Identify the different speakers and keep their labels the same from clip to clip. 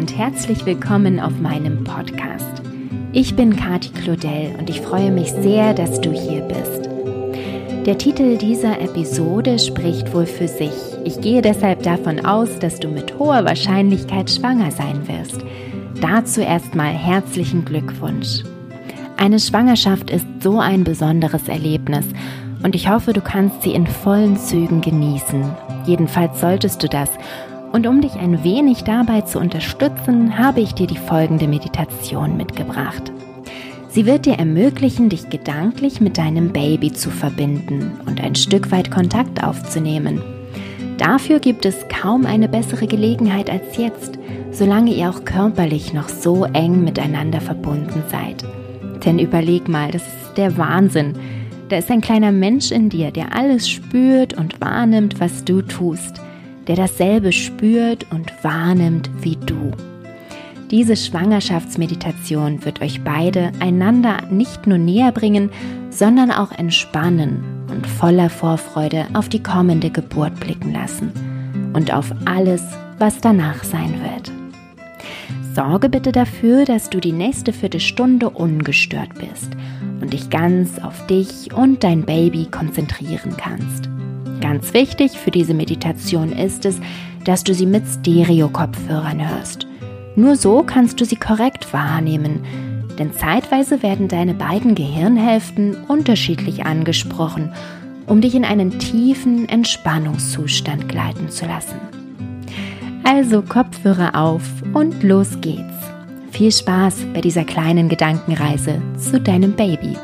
Speaker 1: Und herzlich willkommen auf meinem Podcast. Ich bin Kati Claudel und ich freue mich sehr, dass du hier bist. Der Titel dieser Episode spricht wohl für sich. Ich gehe deshalb davon aus, dass du mit hoher Wahrscheinlichkeit schwanger sein wirst. Dazu erstmal herzlichen Glückwunsch. Eine Schwangerschaft ist so ein besonderes Erlebnis und ich hoffe, du kannst sie in vollen Zügen genießen. Jedenfalls solltest du das und um dich ein wenig dabei zu unterstützen, habe ich dir die folgende Meditation mitgebracht. Sie wird dir ermöglichen, dich gedanklich mit deinem Baby zu verbinden und ein Stück weit Kontakt aufzunehmen. Dafür gibt es kaum eine bessere Gelegenheit als jetzt, solange ihr auch körperlich noch so eng miteinander verbunden seid. Denn überleg mal, das ist der Wahnsinn. Da ist ein kleiner Mensch in dir, der alles spürt und wahrnimmt, was du tust der dasselbe spürt und wahrnimmt wie du. Diese Schwangerschaftsmeditation wird euch beide einander nicht nur näher bringen, sondern auch entspannen und voller Vorfreude auf die kommende Geburt blicken lassen und auf alles, was danach sein wird. Sorge bitte dafür, dass du die nächste Viertelstunde ungestört bist und dich ganz auf dich und dein Baby konzentrieren kannst. Ganz wichtig für diese Meditation ist es, dass du sie mit Stereo-Kopfhörern hörst. Nur so kannst du sie korrekt wahrnehmen, denn zeitweise werden deine beiden Gehirnhälften unterschiedlich angesprochen, um dich in einen tiefen Entspannungszustand gleiten zu lassen. Also Kopfhörer auf und los geht's. Viel Spaß bei dieser kleinen Gedankenreise zu deinem Baby.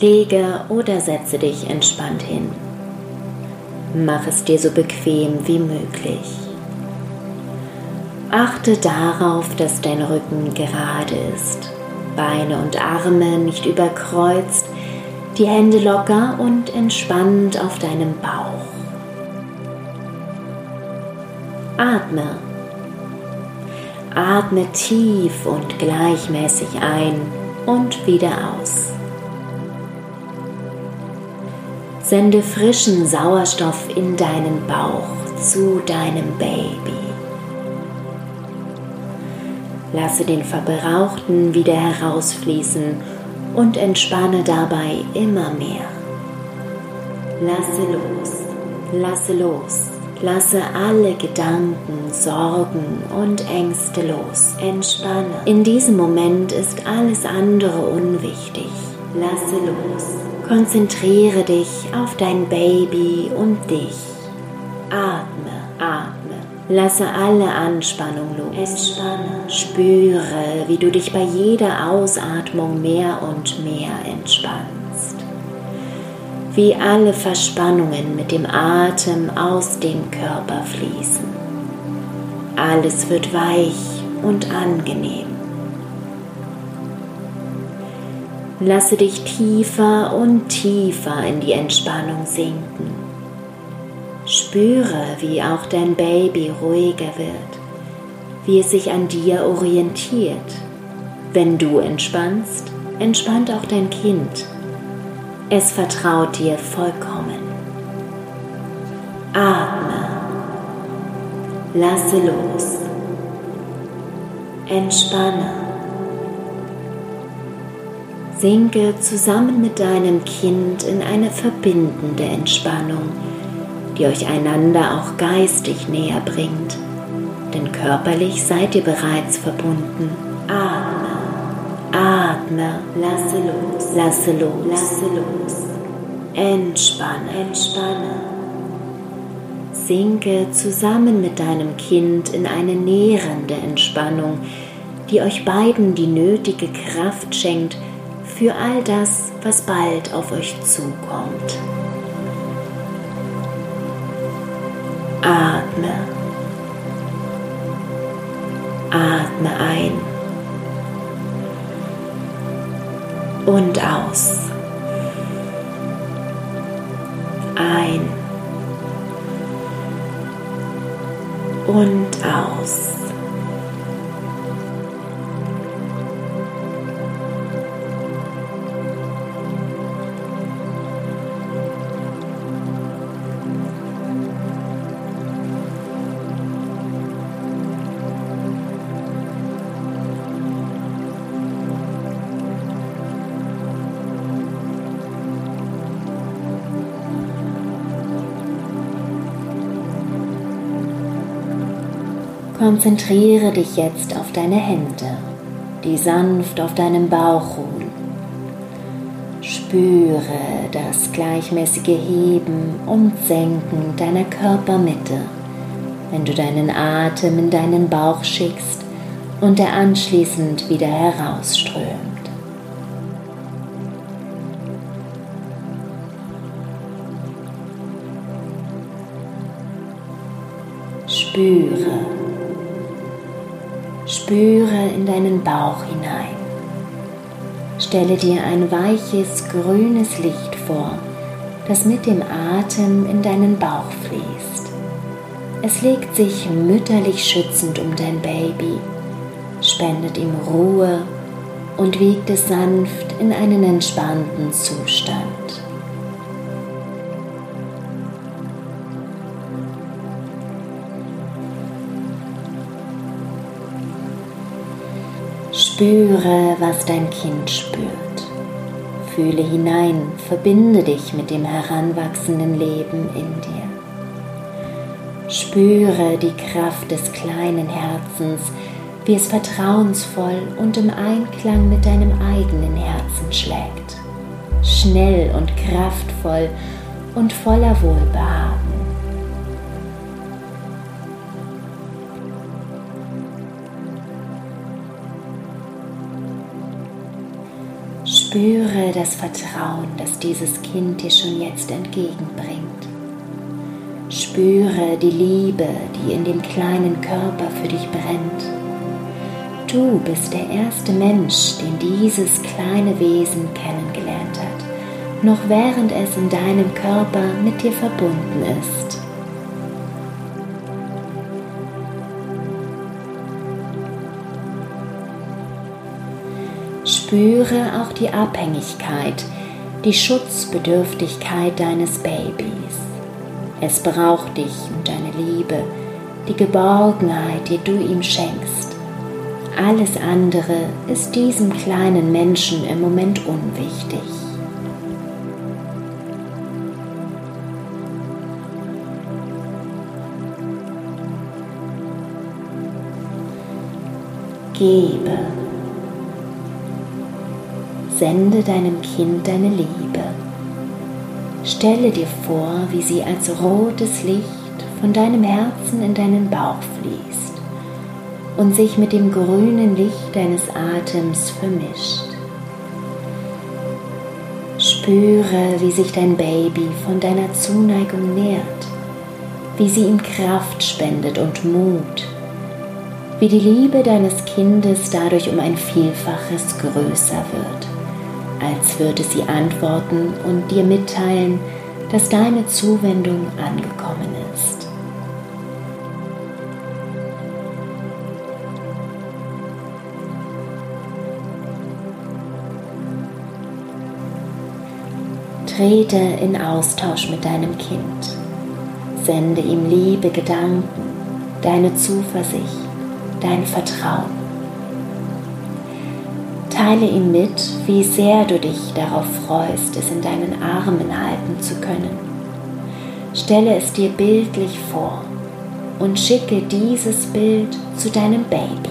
Speaker 1: Lege oder setze dich entspannt hin. Mach es dir so bequem wie möglich. Achte darauf, dass dein Rücken gerade ist, Beine und Arme nicht überkreuzt, die Hände locker und entspannt auf deinem Bauch. Atme. Atme tief und gleichmäßig ein und wieder aus. Sende frischen Sauerstoff in deinen Bauch zu deinem Baby. Lasse den Verbrauchten wieder herausfließen und entspanne dabei immer mehr. Lasse los, lasse los, lasse alle Gedanken, Sorgen und Ängste los. Entspanne. In diesem Moment ist alles andere unwichtig. Lasse los. Konzentriere dich auf dein Baby und dich. Atme, atme. Lasse alle Anspannung los. Entspanne. Spüre, wie du dich bei jeder Ausatmung mehr und mehr entspannst. Wie alle Verspannungen mit dem Atem aus dem Körper fließen. Alles wird weich und angenehm. Lasse dich tiefer und tiefer in die Entspannung sinken. Spüre, wie auch dein Baby ruhiger wird, wie es sich an dir orientiert. Wenn du entspannst, entspannt auch dein Kind. Es vertraut dir vollkommen. Atme. Lasse los. Entspanne. Sinke zusammen mit deinem Kind in eine verbindende Entspannung, die euch einander auch geistig näher bringt. Denn körperlich seid ihr bereits verbunden. Atme, atme, lasse los, lasse los, lasse los. Entspanne, entspanne. Sinke zusammen mit deinem Kind in eine nährende Entspannung, die euch beiden die nötige Kraft schenkt, für all das, was bald auf euch zukommt. Atme. Atme ein und aus. Ein und aus. Konzentriere dich jetzt auf deine Hände, die sanft auf deinem Bauch ruhen. Spüre das gleichmäßige Heben und Senken deiner Körpermitte, wenn du deinen Atem in deinen Bauch schickst und er anschließend wieder herausströmt. Spüre Spüre in deinen Bauch hinein. Stelle dir ein weiches grünes Licht vor, das mit dem Atem in deinen Bauch fließt. Es legt sich mütterlich schützend um dein Baby, spendet ihm Ruhe und wiegt es sanft in einen entspannten Zustand. Spüre, was dein Kind spürt. Fühle hinein, verbinde dich mit dem heranwachsenden Leben in dir. Spüre die Kraft des kleinen Herzens, wie es vertrauensvoll und im Einklang mit deinem eigenen Herzen schlägt. Schnell und kraftvoll und voller Wohlbehagen. Spüre das Vertrauen, das dieses Kind dir schon jetzt entgegenbringt. Spüre die Liebe, die in dem kleinen Körper für dich brennt. Du bist der erste Mensch, den dieses kleine Wesen kennengelernt hat, noch während es in deinem Körper mit dir verbunden ist. Spüre auch die Abhängigkeit, die Schutzbedürftigkeit deines Babys. Es braucht dich und deine Liebe, die Geborgenheit, die du ihm schenkst. Alles andere ist diesem kleinen Menschen im Moment unwichtig. Gebe Sende deinem Kind deine Liebe. Stelle dir vor, wie sie als rotes Licht von deinem Herzen in deinen Bauch fließt und sich mit dem grünen Licht deines Atems vermischt. Spüre, wie sich dein Baby von deiner Zuneigung nährt, wie sie ihm Kraft spendet und Mut, wie die Liebe deines Kindes dadurch um ein Vielfaches größer wird als würde sie antworten und dir mitteilen, dass deine Zuwendung angekommen ist. Trete in Austausch mit deinem Kind. Sende ihm liebe Gedanken, deine Zuversicht, dein Vertrauen. Teile ihm mit, wie sehr du dich darauf freust, es in deinen Armen halten zu können. Stelle es dir bildlich vor und schicke dieses Bild zu deinem Baby.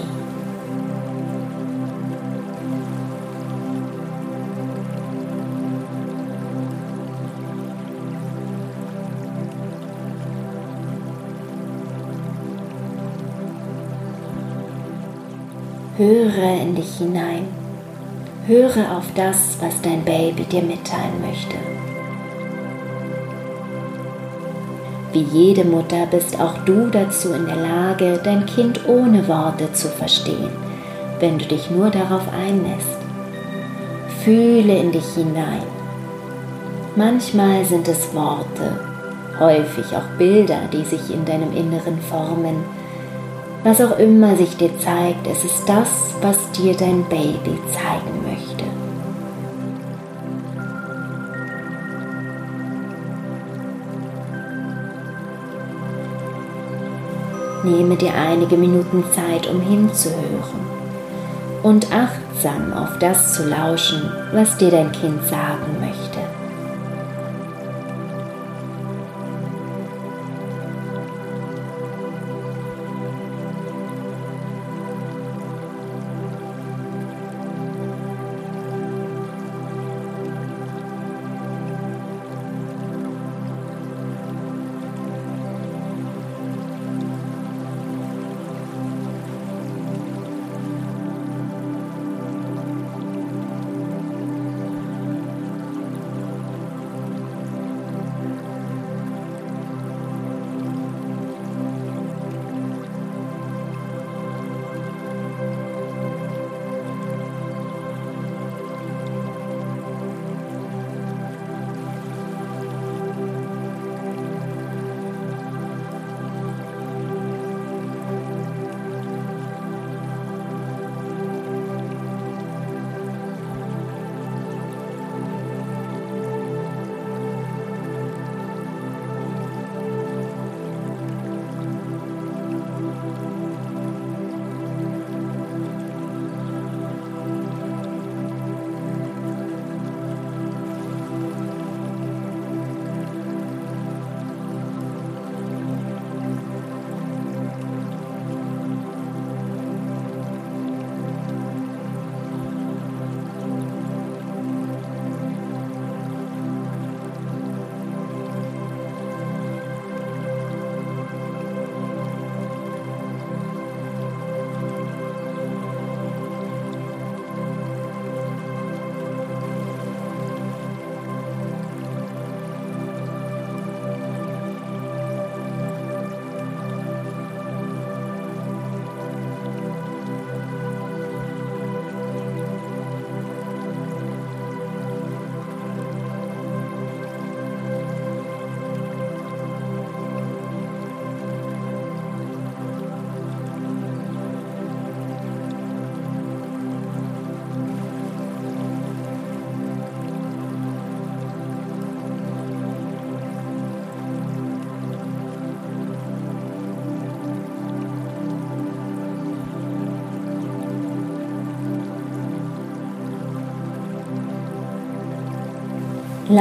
Speaker 1: Höre in dich hinein Höre auf das, was dein Baby dir mitteilen möchte. Wie jede Mutter bist auch du dazu in der Lage, dein Kind ohne Worte zu verstehen, wenn du dich nur darauf einlässt. Fühle in dich hinein. Manchmal sind es Worte, häufig auch Bilder, die sich in deinem Inneren formen, Was auch immer sich dir zeigt, es ist das, was dir dein Baby zeigen möchte. Nehme dir einige Minuten Zeit, um hinzuhören und achtsam auf das zu lauschen, was dir dein Kind sagen möchte.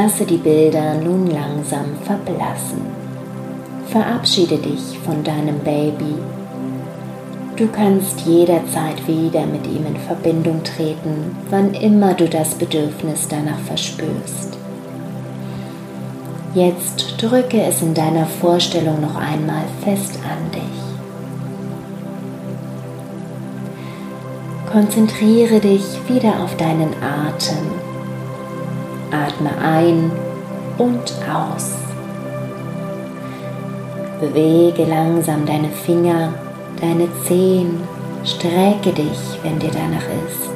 Speaker 1: Lasse die Bilder nun langsam verblassen. Verabschiede dich von deinem Baby. Du kannst jederzeit wieder mit ihm in Verbindung treten, wann immer du das Bedürfnis danach verspürst. Jetzt drücke es in deiner Vorstellung noch einmal fest an dich. Konzentriere dich wieder auf deinen Atem Atme ein und aus. Bewege langsam deine Finger, deine Zehen, strecke dich, wenn dir danach ist.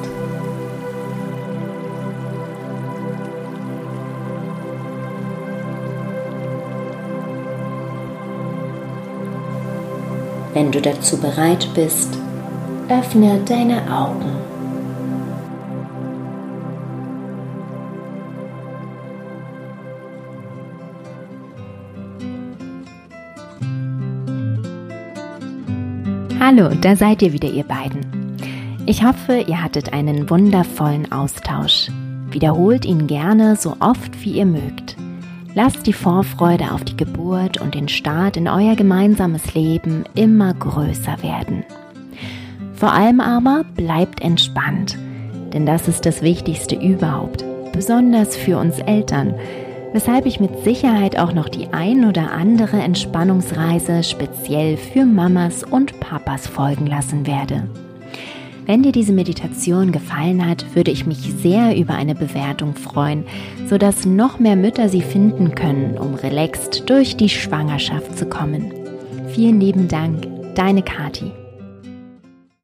Speaker 1: Wenn du dazu bereit bist, öffne deine Augen.
Speaker 2: Hallo, da seid ihr wieder, ihr beiden. Ich hoffe, ihr hattet einen wundervollen Austausch. Wiederholt ihn gerne so oft wie ihr mögt. Lasst die Vorfreude auf die Geburt und den Start in euer gemeinsames Leben immer größer werden. Vor allem aber bleibt entspannt, denn das ist das Wichtigste überhaupt, besonders für uns Eltern, weshalb ich mit Sicherheit auch noch die ein oder andere Entspannungsreise speziell für Mamas und Papas folgen lassen werde. Wenn dir diese Meditation gefallen hat, würde ich mich sehr über eine Bewertung freuen, sodass noch mehr Mütter sie finden können, um relaxed durch die Schwangerschaft zu kommen. Vielen lieben Dank, deine Kati.